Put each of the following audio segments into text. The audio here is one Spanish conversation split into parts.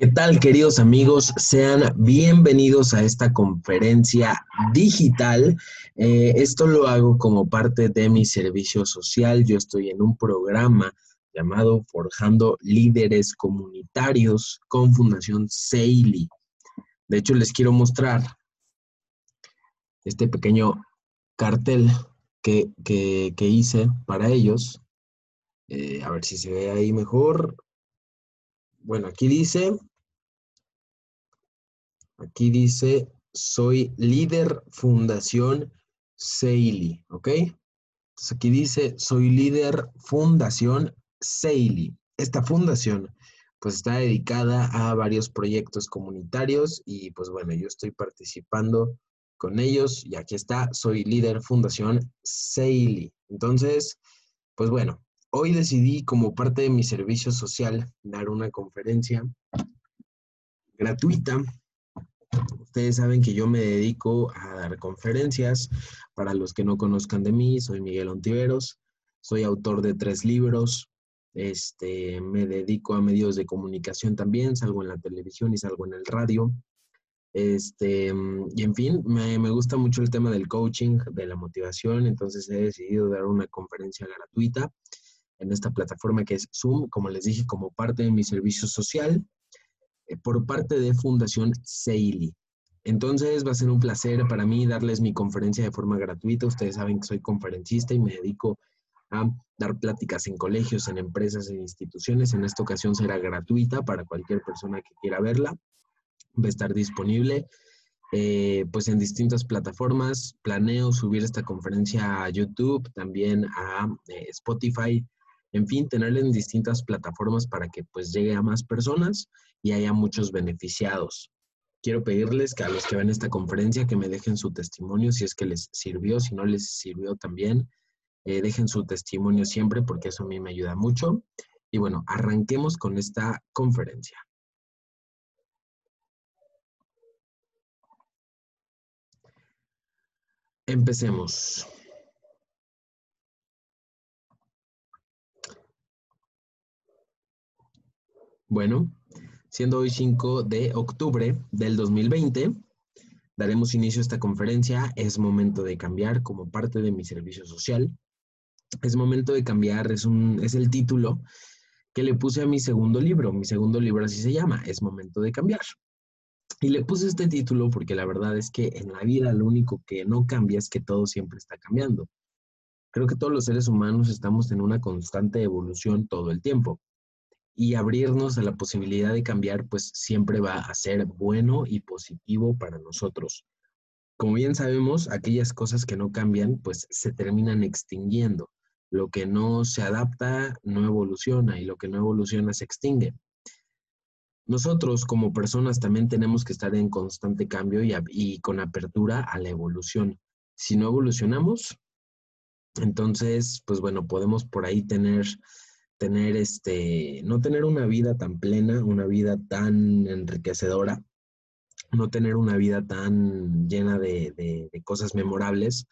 ¿Qué tal, queridos amigos? Sean bienvenidos a esta conferencia digital. Eh, esto lo hago como parte de mi servicio social. Yo estoy en un programa llamado Forjando Líderes Comunitarios con Fundación Seili. De hecho, les quiero mostrar este pequeño cartel que, hice para ellos. Eh, a ver si se ve ahí mejor. Bueno, aquí dice, aquí dice, soy líder Fundación Seili, ¿ok? Entonces aquí dice, soy líder Fundación Seili. Esta fundación pues está dedicada a varios proyectos comunitarios y pues bueno, yo estoy participando con ellos y aquí está, soy líder Fundación Seili. Entonces, pues bueno, Hoy decidí, como parte de mi servicio social, dar una conferencia gratuita. Ustedes saben que yo me dedico a dar conferencias. Para los que no conozcan de mí, soy Miguel Ontiveros, soy autor de tres libros. Este, me dedico a medios de comunicación también, salgo en la televisión y salgo en el radio. Este, y en fin, me, me, gusta mucho el tema del coaching, de la motivación, entonces he decidido dar una conferencia gratuita en esta plataforma que es Zoom, como les dije, como parte de mi servicio social, por parte de Fundación Seili. Entonces va a ser un placer para mí darles mi conferencia de forma gratuita. Ustedes saben que soy conferencista y me dedico a dar pláticas en colegios, en empresas, en instituciones. En esta ocasión será gratuita para cualquier persona que quiera verla. Va a estar disponible eh, pues en distintas plataformas. Planeo subir esta conferencia a YouTube, también a eh, Spotify, en fin, tenerla en distintas plataformas para que pues llegue a más personas y haya muchos beneficiados. Quiero pedirles que a los que ven esta conferencia que me dejen su testimonio si es que les sirvió, si no les sirvió también, eh, dejen su testimonio siempre porque eso a mí me ayuda mucho. Y bueno, arranquemos con esta conferencia. Empecemos. Bueno, siendo hoy 5 de octubre del 2020, daremos inicio a esta conferencia. Es momento de cambiar como parte de mi servicio social. Es momento de cambiar, es, un, es el título que le puse a mi segundo libro. Mi segundo libro así se llama, Es momento de cambiar. Y le puse este título porque la verdad es que en la vida lo único que no cambia es que todo siempre está cambiando. Creo que todos los seres humanos estamos en una constante evolución todo el tiempo y abrirnos a la posibilidad de cambiar, pues siempre va a ser bueno y positivo para nosotros. Como bien sabemos, aquellas cosas que no cambian, pues se terminan extinguiendo. Lo que no se adapta no evoluciona y lo que no evoluciona se extingue. Nosotros como personas también tenemos que estar en constante cambio y, con apertura a la evolución. Si no evolucionamos, entonces, pues bueno, podemos por ahí tener tener este, no tener una vida tan plena, una vida tan enriquecedora, no tener una vida tan llena de, cosas memorables,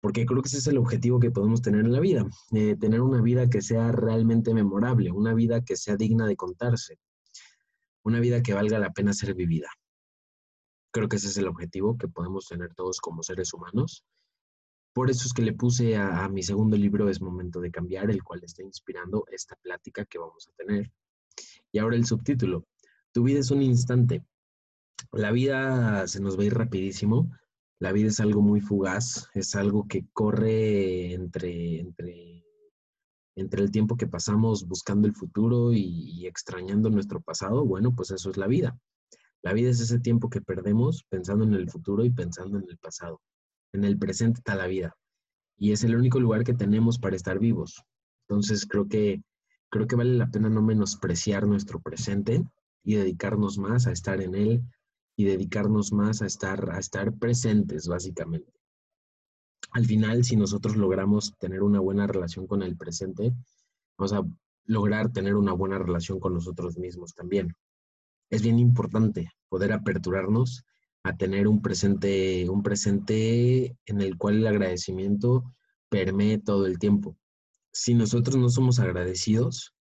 porque creo que ese es el objetivo que podemos tener en la vida, eh, tener una vida que sea realmente memorable, una vida que sea digna de contarse, una vida que valga la pena ser vivida. Creo que ese es el objetivo que podemos tener todos como seres humanos por eso es que le puse a, mi segundo libro Es Momento de Cambiar, el cual está inspirando esta plática que vamos a tener. Y ahora el subtítulo. Tu vida es un instante. La vida se nos va a ir rapidísimo. La vida es algo muy fugaz, es algo que corre entre, entre, entre el tiempo que pasamos buscando el futuro y, y extrañando nuestro pasado. Bueno, pues eso es la vida. La vida es ese tiempo que perdemos pensando en el futuro y pensando en el pasado. En el presente está la vida. Y es el único lugar que tenemos para estar vivos. Entonces creo que, creo que vale la pena no menospreciar nuestro presente y dedicarnos más a estar en él y dedicarnos más a estar, a estar presentes, básicamente. Al final, si nosotros logramos tener una buena relación con el presente, vamos a lograr tener una buena relación con nosotros mismos también. Es bien importante poder aperturarnos a tener un presente, un presente en el cual el agradecimiento permee todo el tiempo. Si nosotros no somos agradecidos,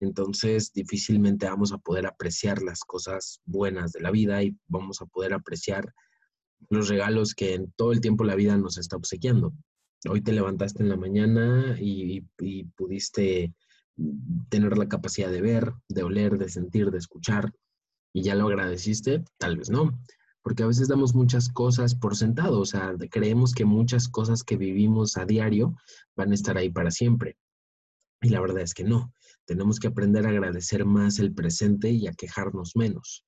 entonces difícilmente vamos a poder apreciar las cosas buenas de la vida y vamos a poder apreciar los regalos que en todo el tiempo la vida nos está obsequiando. Hoy te levantaste en la mañana y, pudiste tener la capacidad de ver, de oler, de sentir, de escuchar, y ya lo agradeciste, tal vez no, porque a veces damos muchas cosas por sentado, o sea, creemos que muchas cosas que vivimos a diario van a estar ahí para siempre. Y la verdad es que no. Tenemos que aprender a agradecer más el presente y a quejarnos menos.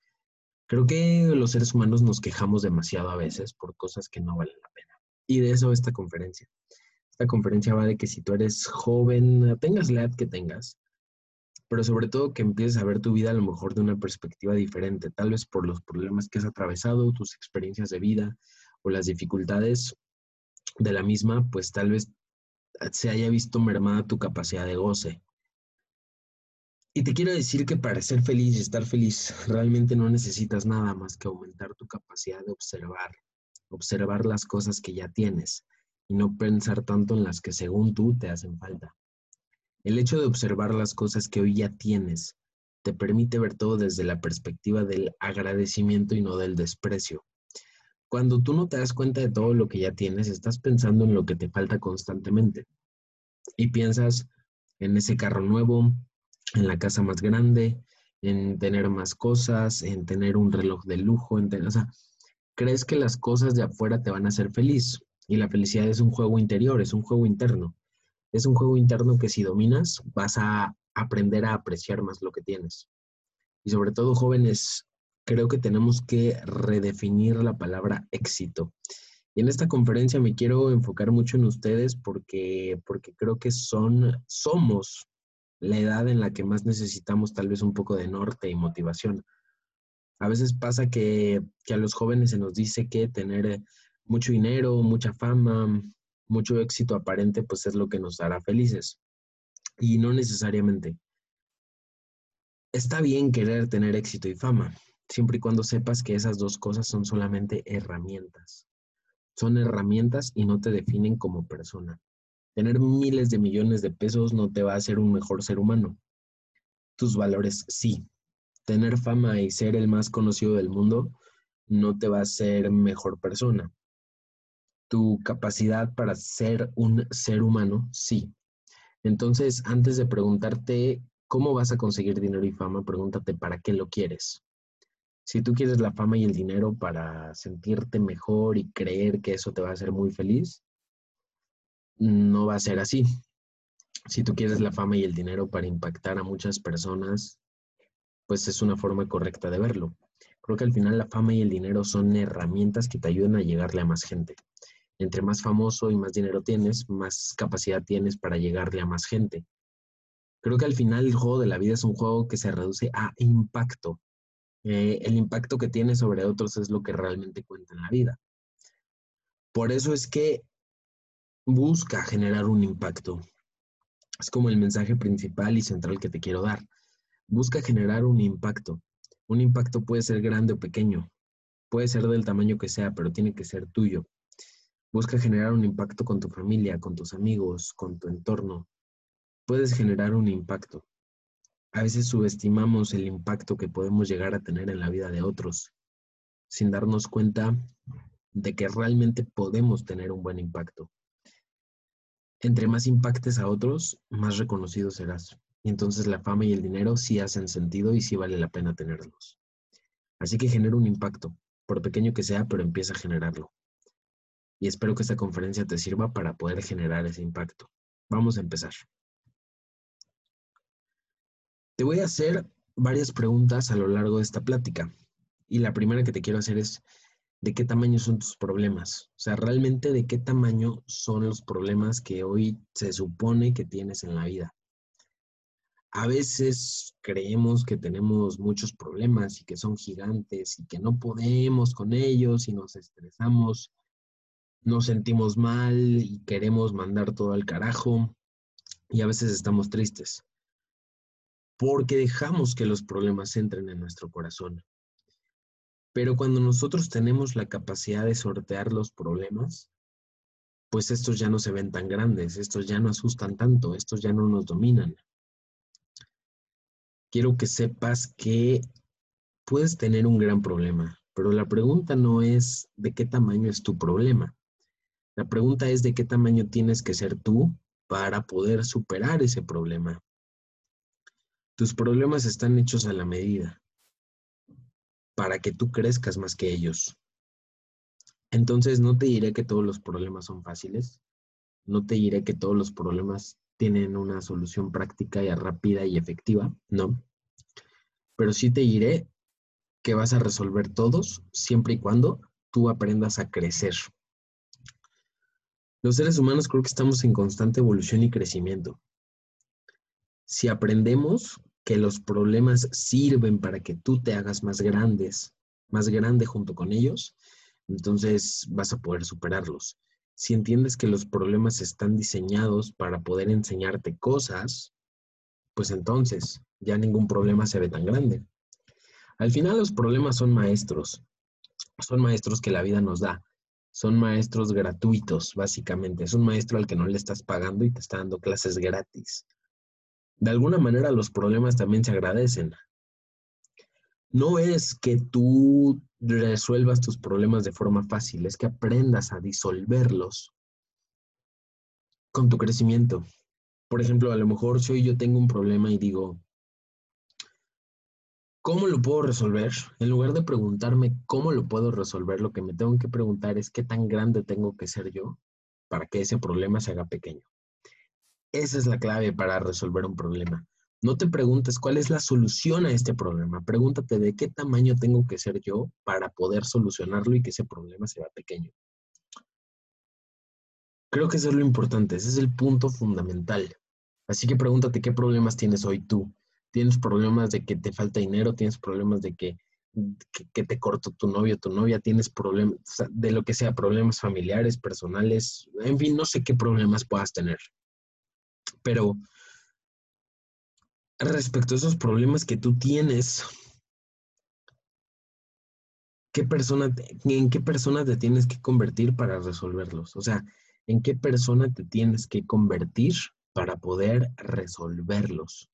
Creo que los seres humanos nos quejamos demasiado a veces por cosas que no valen la pena. Y de eso esta conferencia. Esta conferencia va de que si tú eres joven, tengas la edad que tengas, pero sobre todo que empieces a ver tu vida a lo mejor de una perspectiva diferente, tal vez por los problemas que has atravesado, tus experiencias de vida o las dificultades de la misma, pues tal vez se haya visto mermada tu capacidad de goce. Y te quiero decir que para ser feliz y estar feliz realmente no necesitas nada más que aumentar tu capacidad de observar, observar las cosas que ya tienes y no pensar tanto en las que según tú te hacen falta. El hecho de observar las cosas que hoy ya tienes te permite ver todo desde la perspectiva del agradecimiento y no del desprecio. Cuando tú no te das cuenta de todo lo que ya tienes, estás pensando en lo que te falta constantemente. Y piensas en ese carro nuevo, en la casa más grande, en tener más cosas, en tener un reloj de lujo, en o sea, crees que las cosas de afuera te van a hacer feliz. Y la felicidad es un juego interior, es un juego interno. Es un juego interno que si dominas vas a aprender a apreciar más lo que tienes. Y sobre todo jóvenes, creo que tenemos que redefinir la palabra éxito. Y en esta conferencia me quiero enfocar mucho en ustedes porque, porque creo que son, somos la edad en la que más necesitamos tal vez un poco de norte y motivación. A veces pasa que, que a los jóvenes se nos dice que tener mucho dinero, mucha fama, mucho éxito aparente, pues es lo que nos hará felices. Y no necesariamente. Está bien querer tener éxito y fama, siempre y cuando sepas que esas dos cosas son solamente herramientas. Son herramientas y no te definen como persona. Tener miles de millones de pesos no te va a hacer un mejor ser humano. Tus valores sí. Tener fama y ser el más conocido del mundo no te va a hacer mejor persona. Tu capacidad para ser un ser humano sí. Entonces, antes de preguntarte cómo vas a conseguir dinero y fama, pregúntate para qué lo quieres. Si tú quieres la fama y el dinero para sentirte mejor y creer que eso te va a hacer muy feliz, no va a ser así. Si tú quieres la fama y el dinero para impactar a muchas personas, pues es una forma correcta de verlo. Creo que al final la fama y el dinero son herramientas que te ayudan a llegarle a más gente. Entre más famoso y más dinero tienes, más capacidad tienes para llegarle a más gente. Creo que al final el juego de la vida es un juego que se reduce a impacto. Eh, el impacto que tiene sobre otros es lo que realmente cuenta en la vida. Por eso es que busca generar un impacto. Es como el mensaje principal y central que te quiero dar. Busca generar un impacto. Un impacto puede ser grande o pequeño. Puede ser del tamaño que sea, pero tiene que ser tuyo. Busca generar un impacto con tu familia, con tus amigos, con tu entorno. Puedes generar un impacto. A veces subestimamos el impacto que podemos llegar a tener en la vida de otros, sin darnos cuenta de que realmente podemos tener un buen impacto. Entre más impactes a otros, más reconocido serás. Y entonces la fama y el dinero sí hacen sentido y sí vale la pena tenerlos. Así que genera un impacto, por pequeño que sea, pero empieza a generarlo. Y espero que esta conferencia te sirva para poder generar ese impacto. Vamos a empezar. Te voy a hacer varias preguntas a lo largo de esta plática. Y la primera que te quiero hacer es, ¿de qué tamaño son tus problemas? O sea, realmente de qué tamaño son los problemas que hoy se supone que tienes en la vida. A veces creemos que tenemos muchos problemas y que son gigantes y que no podemos con ellos y nos estresamos, nos sentimos mal y queremos mandar todo al carajo y a veces estamos tristes porque dejamos que los problemas entren en nuestro corazón. Pero cuando nosotros tenemos la capacidad de sortear los problemas, pues estos ya no se ven tan grandes, estos ya no asustan tanto, estos ya no nos dominan. quiero que sepas que puedes tener un gran problema, pero la pregunta no es de qué tamaño es tu problema. La pregunta es de qué tamaño tienes que ser tú para poder superar ese problema. Tus problemas están hechos a la medida para que tú crezcas más que ellos. Entonces, no te diré que todos los problemas son fáciles, no te diré que todos los problemas tienen una solución práctica y rápida y efectiva, no. Pero sí te diré que vas a resolver todos siempre y cuando tú aprendas a crecer. Los seres humanos creo que estamos en constante evolución y crecimiento. Si aprendemos que los problemas sirven para que tú te hagas más grandes, más grande junto con ellos, entonces vas a poder superarlos. Si entiendes que los problemas están diseñados para poder enseñarte cosas, pues entonces ya ningún problema se ve tan grande. Al final los problemas son maestros, son maestros que la vida nos da, son maestros gratuitos, básicamente. Es un maestro al que no le estás pagando y te está dando clases gratis de alguna manera los problemas también se agradecen. No es que tú resuelvas tus problemas de forma fácil, es que aprendas a disolverlos con tu crecimiento. Por ejemplo, a lo mejor si hoy yo tengo un problema y digo, ¿cómo lo puedo resolver? En lugar de preguntarme cómo lo puedo resolver, lo que me tengo que preguntar es qué tan grande tengo que ser yo para que ese problema se haga pequeño. Esa es la clave para resolver un problema. No te preguntes cuál es la solución a este problema. Pregúntate de qué tamaño tengo que ser yo para poder solucionarlo y que ese problema sea pequeño. Creo que eso es lo importante, ese es el punto fundamental. Así que pregúntate qué problemas tienes hoy tú. ¿Tienes problemas de que te falta dinero? ¿Tienes problemas de que, que, te cortó tu novio, tu novia? ¿Tienes problemas de lo que sea, problemas familiares, personales? En fin, no sé qué problemas puedas tener. Pero respecto a esos problemas que tú tienes, ¿qué persona ¿en qué persona te tienes que convertir para resolverlos? O sea, ¿en qué persona te tienes que convertir para poder resolverlos?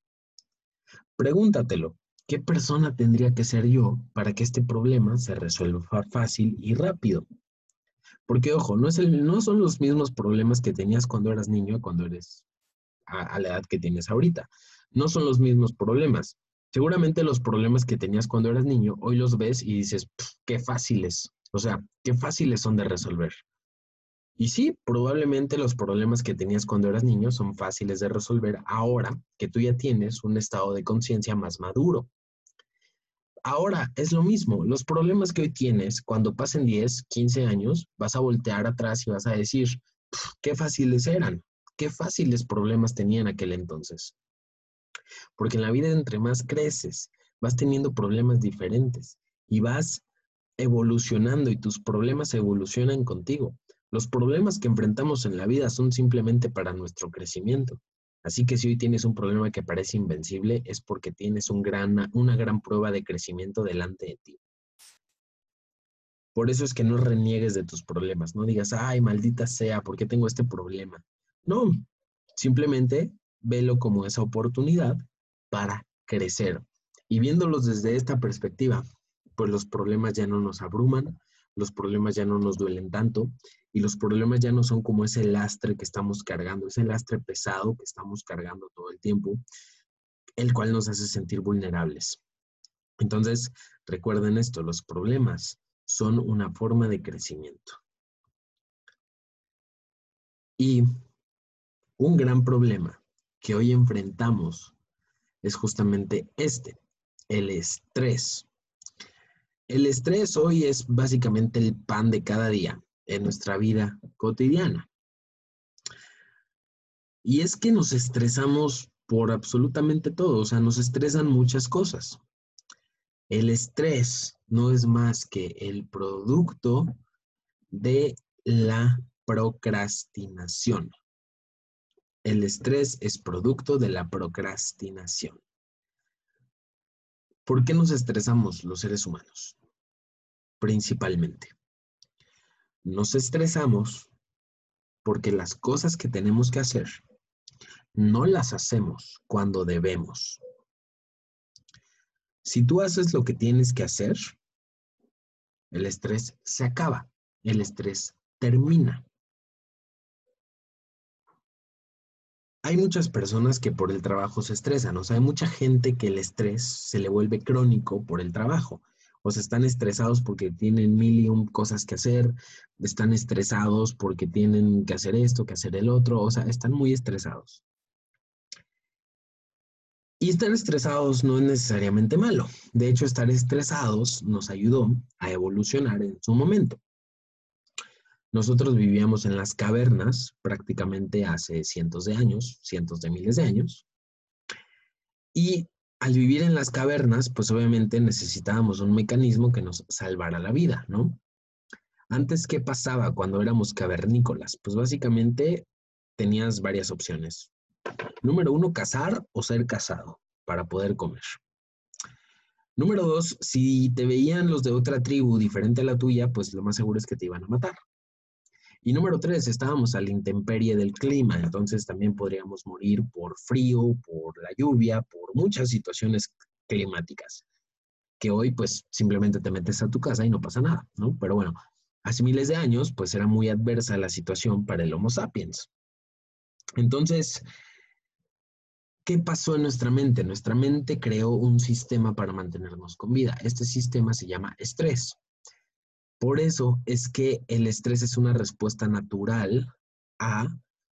Pregúntatelo. ¿Qué persona tendría que ser yo para que este problema se resuelva fácil y rápido? Porque, ojo, no, es el, no son los mismos problemas que tenías cuando eras niño cuando eres a, la edad que tienes ahorita. No son los mismos problemas. Seguramente los problemas que tenías cuando eras niño, hoy los ves y dices, qué fáciles. O sea, qué fáciles son de resolver. Y sí, probablemente los problemas que tenías cuando eras niño son fáciles de resolver ahora que tú ya tienes un estado de conciencia más maduro. Ahora es lo mismo, los problemas que hoy tienes, cuando pasen 10, 15 años, vas a voltear atrás y vas a decir, qué fáciles eran qué fáciles problemas tenía en aquel entonces. Porque en la vida entre más creces, vas teniendo problemas diferentes y vas evolucionando y tus problemas evolucionan contigo. Los problemas que enfrentamos en la vida son simplemente para nuestro crecimiento. Así que si hoy tienes un problema que parece invencible, es porque tienes una gran prueba de crecimiento delante de ti. Por eso es que no reniegues de tus problemas, no digas, ay, maldita sea, ¿por qué tengo este problema? No, simplemente velo como esa oportunidad para crecer. Y viéndolos desde esta perspectiva, pues los problemas ya no nos abruman, los problemas ya no nos duelen tanto y los problemas ya no son como ese lastre que estamos cargando, ese lastre pesado que estamos cargando todo el tiempo, el cual nos hace sentir vulnerables. Entonces, recuerden esto, los problemas son una forma de crecimiento. Y un gran problema que hoy enfrentamos es justamente este, el estrés. El estrés hoy es básicamente el pan de cada día en nuestra vida cotidiana. Y es que nos estresamos por absolutamente todo, o sea, nos estresan muchas cosas. El estrés no es más que el producto de la procrastinación. El estrés es producto de la procrastinación. ¿Por qué nos estresamos los seres humanos? Principalmente. Nos estresamos porque las cosas que tenemos que hacer no las hacemos cuando debemos. Si tú haces lo que tienes que hacer, el estrés se acaba, el estrés termina. Hay muchas personas que por el trabajo se estresan, o sea, hay mucha gente que el estrés se le vuelve crónico por el trabajo. O sea, están estresados porque tienen mil y cosas que hacer, están estresados porque tienen que hacer esto, que hacer el otro, o sea, están muy estresados. Y estar estresados no es necesariamente malo. De hecho, estar estresados nos ayudó a evolucionar en su momento. Nosotros vivíamos en las cavernas prácticamente hace cientos de años, cientos de miles de años. Y al vivir en las cavernas, pues obviamente necesitábamos un mecanismo que nos salvara la vida, ¿no? Antes, ¿qué pasaba cuando éramos cavernícolas? Pues básicamente tenías varias opciones. Número uno, cazar o ser cazado para poder comer. Número dos, si te veían los de otra tribu diferente a la tuya, pues lo más seguro es que te iban a matar. Y número tres, estábamos a la intemperie del clima, entonces también podríamos morir por frío, por la lluvia, por muchas situaciones climáticas, que hoy pues simplemente te metes a tu casa y no pasa nada, ¿no? Pero bueno, hace miles de años pues era muy adversa la situación para el Homo sapiens. Entonces, ¿qué pasó en nuestra mente? Nuestra mente creó un sistema para mantenernos con vida. Este sistema se llama estrés. Por eso es que el estrés es una respuesta natural a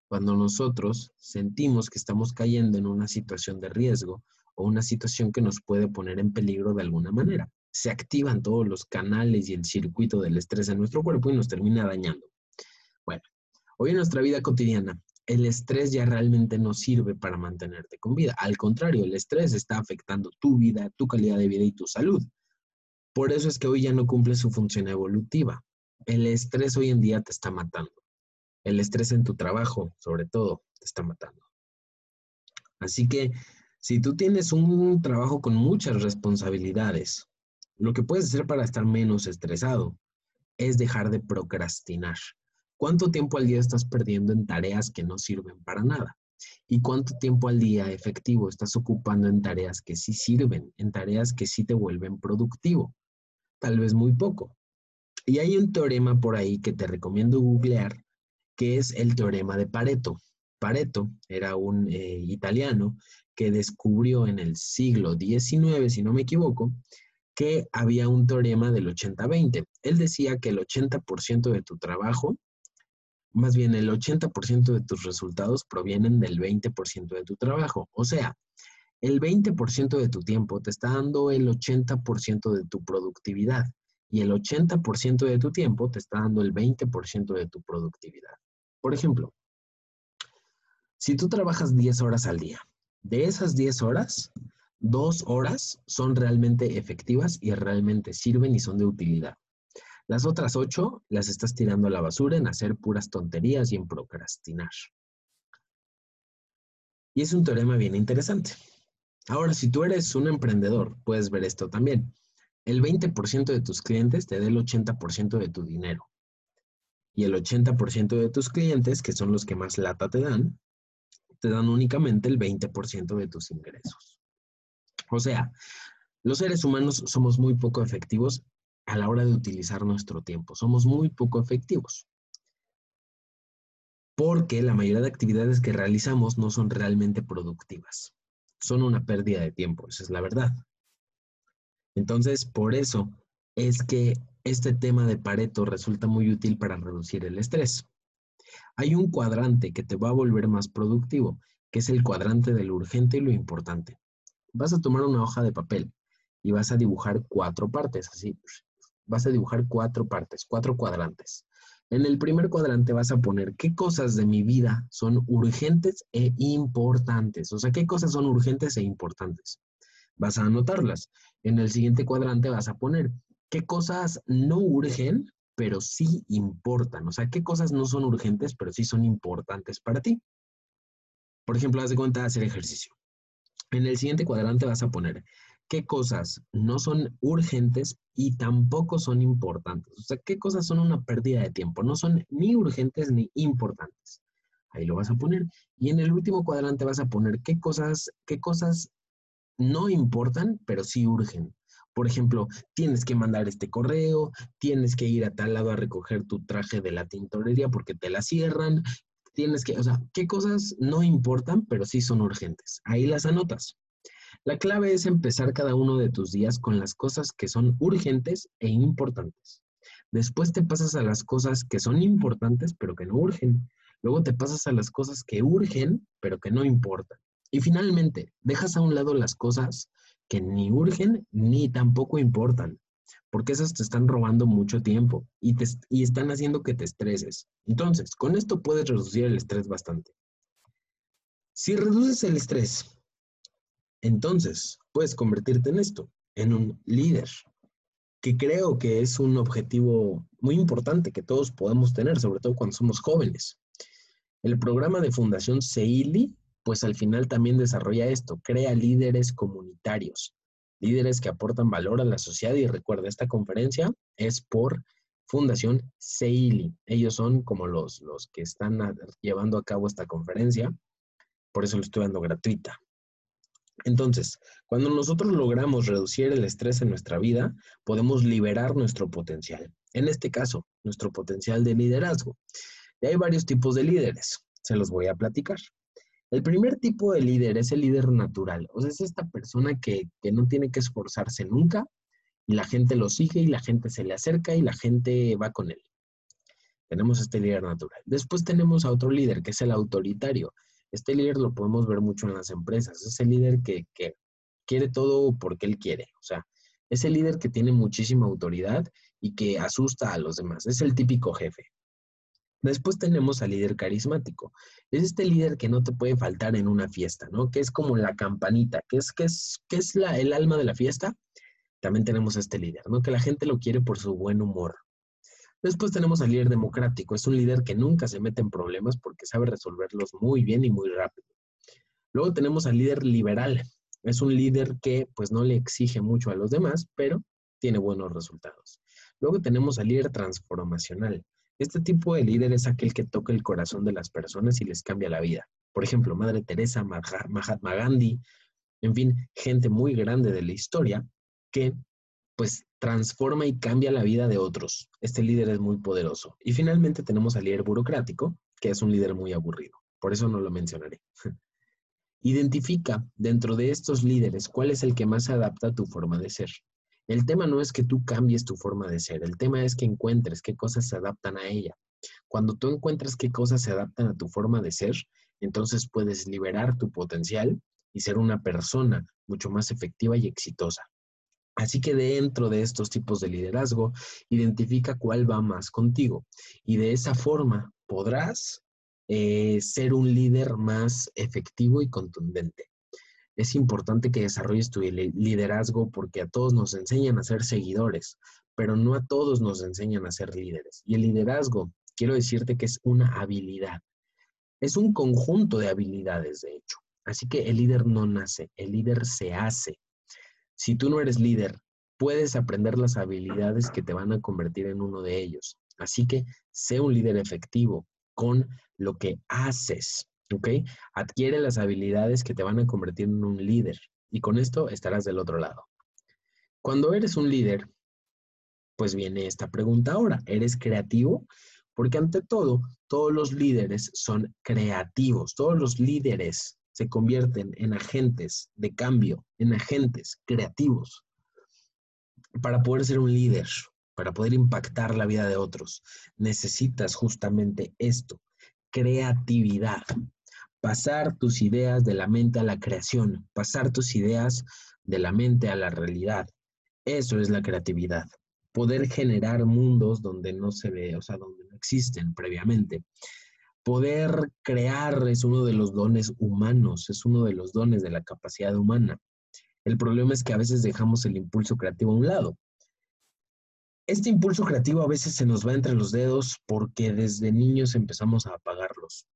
cuando nosotros sentimos que estamos cayendo en una situación de riesgo o una situación que nos puede poner en peligro de alguna manera. Se activan todos los canales y el circuito del estrés en nuestro cuerpo y nos termina dañando. Bueno, hoy en nuestra vida cotidiana, el estrés ya realmente no sirve para mantenerte con vida. Al contrario, el estrés está afectando tu vida, tu calidad de vida y tu salud. Por eso es que hoy ya no cumple su función evolutiva. El estrés hoy en día te está matando. El estrés en tu trabajo, sobre todo, te está matando. Así que si tú tienes un trabajo con muchas responsabilidades, lo que puedes hacer para estar menos estresado es dejar de procrastinar. ¿Cuánto tiempo al día estás perdiendo en tareas que no sirven para nada? ¿Y cuánto tiempo al día efectivo estás ocupando en tareas que sí sirven, en tareas que sí te vuelven productivo? Tal vez muy poco. Y hay un teorema por ahí que te recomiendo googlear, que es el teorema de Pareto. Pareto era un eh, italiano que descubrió en el siglo XIX, si no me equivoco, que había un teorema del 80-20. Él decía que el 80% de tu trabajo, más bien el 80% de tus resultados provienen del 20% de tu trabajo. O sea, el 20% de tu tiempo te está dando el 80% de tu productividad y el 80% de tu tiempo te está dando el 20% de tu productividad. Por ejemplo, si tú trabajas 10 horas al día, de esas 10 horas, dos horas son realmente efectivas y realmente sirven y son de utilidad. Las otras ocho las estás tirando a la basura en hacer puras tonterías y en procrastinar. Y es un teorema bien interesante. Ahora, si tú eres un emprendedor, puedes ver esto también. El 20% de tus clientes te da el 80% de tu dinero. Y el 80% de tus clientes, que son los que más lata te dan, te dan únicamente el 20% de tus ingresos. O sea, los seres humanos somos muy poco efectivos a la hora de utilizar nuestro tiempo. Somos muy poco efectivos. Porque la mayoría de actividades que realizamos no son realmente productivas son una pérdida de tiempo, esa es la verdad. Entonces, por eso es que este tema de Pareto resulta muy útil para reducir el estrés. Hay un cuadrante que te va a volver más productivo, que es el cuadrante de lo urgente y lo importante. Vas a tomar una hoja de papel y vas a dibujar cuatro partes, así. Vas a dibujar cuatro partes, cuatro cuadrantes. En el primer cuadrante vas a poner qué cosas de mi vida son urgentes e importantes. O sea, qué cosas son urgentes e importantes. Vas a anotarlas. En el siguiente cuadrante vas a poner qué cosas no urgen, pero sí importan. O sea, qué cosas no son urgentes, pero sí son importantes para ti. Por ejemplo, haz de cuenta hacer ejercicio. En el siguiente cuadrante vas a poner qué cosas no son urgentes y tampoco son importantes. O sea, qué cosas son una pérdida de tiempo. No son ni urgentes ni importantes. Ahí lo vas a poner. Y en el último cuadrante vas a poner qué cosas, qué cosas no importan, pero sí urgen. Por ejemplo, tienes que mandar este correo, tienes que ir a tal lado a recoger tu traje de la tintorería porque te la cierran, tienes que, o sea, qué cosas no importan, pero sí son urgentes. Ahí las anotas. La clave es empezar cada uno de tus días con las cosas que son urgentes e importantes. Después te pasas a las cosas que son importantes, pero que no urgen. Luego te pasas a las cosas que urgen, pero que no importan. Y finalmente, dejas a un lado las cosas que ni urgen ni tampoco importan, porque esas te están robando mucho tiempo y, te, y están haciendo que te estreses. Entonces, con esto puedes reducir el estrés bastante. Si reduces el estrés, entonces puedes convertirte en esto, en un líder, que creo que es un objetivo muy importante que todos podemos tener, sobre todo cuando somos jóvenes. El programa de Fundación CEILI pues al final también desarrolla esto, crea líderes comunitarios, líderes que aportan valor a la sociedad y recuerda, esta conferencia es por Fundación CEILI. Ellos son como los, los que están llevando a cabo esta conferencia, por eso lo estoy dando gratuita. Entonces, cuando nosotros logramos reducir el estrés en nuestra vida, podemos liberar nuestro potencial. En este caso, nuestro potencial de liderazgo. Y hay varios tipos de líderes, se los voy a platicar. El primer tipo de líder es el líder natural, o sea, es esta persona que, no tiene que esforzarse nunca y la gente lo sigue y la gente se le acerca y la gente va con él. Tenemos este líder natural. Después tenemos a otro líder, que es el autoritario. Este líder lo podemos ver mucho en las empresas. Es el líder que, que quiere todo porque él quiere. O sea, es el líder que tiene muchísima autoridad y que asusta a los demás. Es el típico jefe. Después tenemos al líder carismático. Es este líder que no te puede faltar en una fiesta, ¿no? Que es como la campanita, que es, que es, que es el alma de la fiesta. También tenemos a este líder, ¿no? Que la gente lo quiere por su buen humor. Después tenemos al líder democrático. Es un líder que nunca se mete en problemas porque sabe resolverlos muy bien y muy rápido. Luego tenemos al líder liberal. Es un líder que pues no le exige mucho a los demás, pero tiene buenos resultados. Luego tenemos al líder transformacional. Este tipo de líder es aquel que toca el corazón de las personas y les cambia la vida. Por ejemplo, Madre Teresa, Mahatma Gandhi, en fin, gente muy grande de la historia que pues transforma y cambia la vida de otros. Este líder es muy poderoso. Y finalmente tenemos al líder burocrático, que es un líder muy aburrido. Por eso no lo mencionaré. Identifica dentro de estos líderes cuál es el que más se adapta a tu forma de ser. El tema no es que tú cambies tu forma de ser, el tema es que encuentres qué cosas se adaptan a ella. Cuando tú encuentras qué cosas se adaptan a tu forma de ser, entonces puedes liberar tu potencial y ser una persona mucho más efectiva y exitosa. Así que dentro de estos tipos de liderazgo, identifica cuál va más contigo y de esa forma podrás eh, ser un líder más efectivo y contundente es importante que desarrolles tu liderazgo porque a todos nos enseñan a ser seguidores, pero no a todos nos enseñan a ser líderes. Y el liderazgo, quiero decirte que es una habilidad. Es un conjunto de habilidades, de hecho. Así que el líder no nace, el líder se hace. Si tú no eres líder, puedes aprender las habilidades que te van a convertir en uno de ellos. Así que sé un líder efectivo con lo que haces. ¿ok? Adquiere las habilidades que te van a convertir en un líder y con esto estarás del otro lado. Cuando eres un líder, pues viene esta pregunta ahora, ¿eres creativo? Porque ante todo, todos los líderes son creativos, todos los líderes se convierten en agentes de cambio, en agentes creativos. Para poder ser un líder, para poder impactar la vida de otros, necesitas justamente esto, creatividad pasar tus ideas de la mente a la creación, pasar tus ideas de la mente a la realidad. Eso es la creatividad. Poder generar mundos donde no se ve, o sea, donde no existen previamente. Poder crear es uno de los dones humanos, es uno de los dones de la capacidad humana. El problema es que a veces dejamos el impulso creativo a un lado. Este impulso creativo a veces se nos va entre los dedos porque desde niños empezamos a apagarlos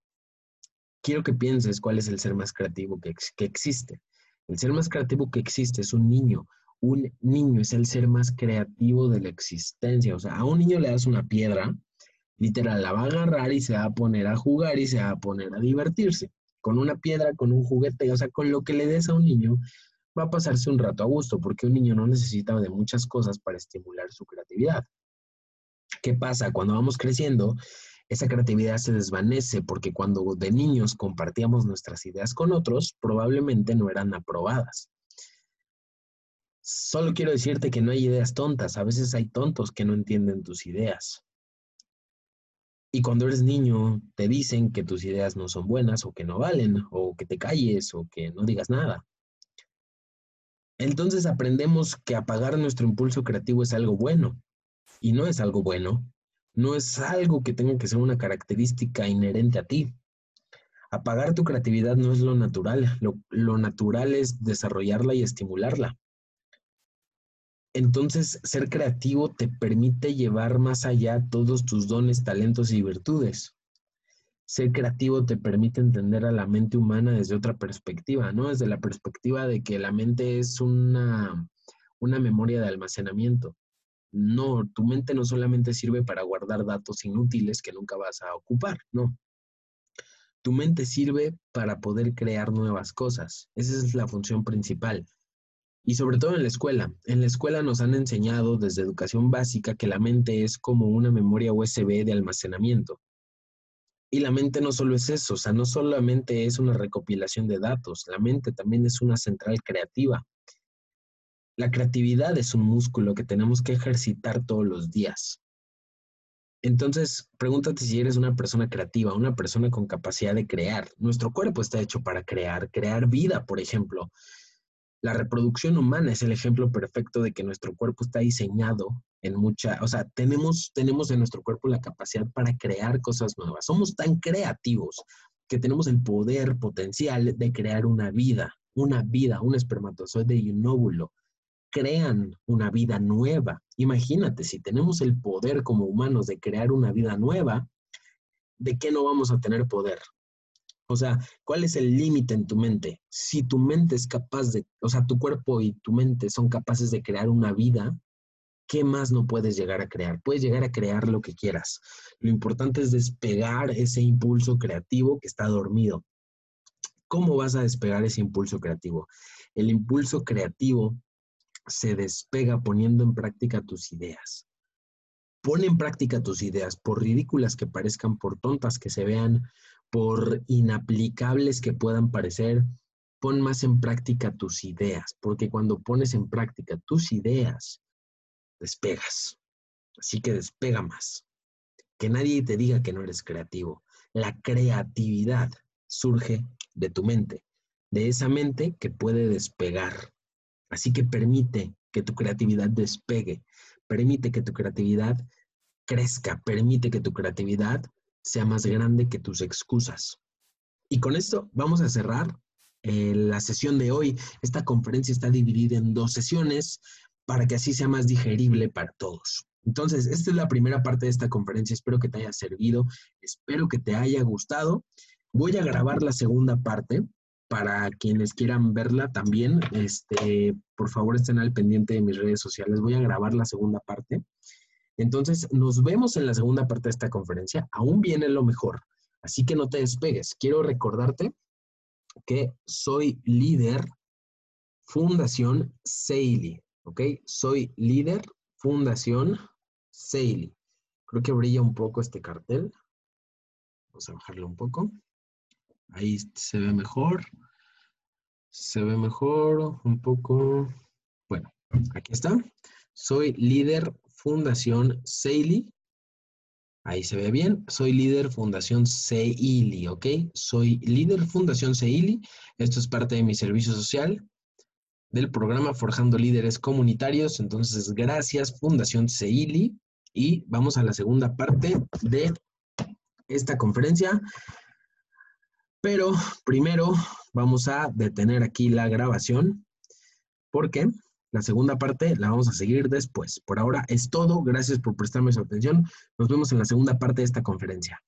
quiero que pienses cuál es el ser más creativo que, que existe. El ser más creativo que existe es un niño. Un niño es el ser más creativo de la existencia. O sea, a un niño le das una piedra, literal, la va a agarrar y se va a poner a jugar y se va a poner a divertirse. Con una piedra, con un juguete, o sea, con lo que le des a un niño, va a pasarse un rato a gusto, porque un niño no necesita de muchas cosas para estimular su creatividad. ¿Qué pasa? Cuando vamos creciendo, esa creatividad se desvanece porque cuando de niños compartíamos nuestras ideas con otros, probablemente no eran aprobadas. Solo quiero decirte que no hay ideas tontas, a veces hay tontos que no entienden tus ideas. Y cuando eres niño, te dicen que tus ideas no son buenas o que no valen, o que te calles o que no digas nada. Entonces aprendemos que apagar nuestro impulso creativo es algo bueno. Y no es algo bueno. No es algo que tenga que ser una característica inherente a ti. Apagar tu creatividad no es lo natural. Lo, lo natural es desarrollarla y estimularla. Entonces, ser creativo te permite llevar más allá todos tus dones, talentos y virtudes. Ser creativo te permite entender a la mente humana desde otra perspectiva, ¿no? Desde la perspectiva de que la mente es una, una memoria de almacenamiento. No, tu mente no solamente sirve para guardar datos inútiles que nunca vas a ocupar, no. Tu mente sirve para poder crear nuevas cosas. Esa es la función principal. Y sobre todo en la escuela. En la escuela nos han enseñado desde educación básica que la mente es como una memoria USB de almacenamiento. Y la mente no solo es eso, o sea, no solamente es una recopilación de datos, la mente también es una central creativa. La creatividad es un músculo que tenemos que ejercitar todos los días. Entonces, pregúntate si eres una persona creativa, una persona con capacidad de crear. Nuestro cuerpo está hecho para crear, crear vida, por ejemplo. La reproducción humana es el ejemplo perfecto de que nuestro cuerpo está diseñado en mucha, o sea, tenemos, tenemos en nuestro cuerpo la capacidad para crear cosas nuevas. Somos tan creativos que tenemos el poder potencial de crear una vida, una vida, un espermatozoide y un óvulo. Crean una vida nueva. Imagínate, si tenemos el poder como humanos de crear una vida nueva, ¿de qué no vamos a tener poder? O sea, ¿cuál es el límite en tu mente? Si tu mente es capaz de, o sea, tu cuerpo y tu mente son capaces de crear una vida, ¿qué más no puedes llegar a crear? Puedes llegar a crear lo que quieras. Lo importante es despegar ese impulso creativo que está dormido. ¿Cómo vas a despegar ese impulso creativo? El impulso creativo se despega poniendo en práctica tus ideas. Pon en práctica tus ideas, por ridículas que parezcan, por tontas que se vean, por inaplicables que puedan parecer, pon más en práctica tus ideas, porque cuando pones en práctica tus ideas, despegas. Así que despega más. Que nadie te diga que no eres creativo. La creatividad surge de tu mente, de esa mente que puede despegar. Así que permite que tu creatividad despegue, permite que tu creatividad crezca, permite que tu creatividad sea más grande que tus excusas. Y con esto vamos a cerrar eh, la sesión de hoy. Esta conferencia está dividida en dos sesiones para que así sea más digerible para todos. Entonces, esta es la primera parte de esta conferencia. Espero que te haya servido, espero que te haya gustado. Voy a grabar la segunda parte para quienes quieran verla también. Este, por favor, estén al pendiente de mis redes sociales. Voy a grabar la segunda parte. Entonces, nos vemos en la segunda parte de esta conferencia. Aún viene lo mejor, así que no te despegues. Quiero recordarte que soy líder Fundación Seili, ¿ok? Soy líder Fundación Seili. Creo que brilla un poco este cartel. Vamos a bajarlo un poco. Ahí se ve mejor. Se ve mejor un poco. Bueno, aquí está. Soy líder Fundación Seili. Ahí se ve bien. Soy líder Fundación Seili, ¿ok? Soy líder Fundación Seili. Esto es parte de mi servicio social del programa Forjando Líderes Comunitarios. Entonces, gracias Fundación Seili. Y vamos a la segunda parte de esta conferencia. Pero primero vamos a detener aquí la grabación porque la segunda parte la vamos a seguir después. Por ahora es todo. Gracias por prestarme su atención. Nos vemos en la segunda parte de esta conferencia.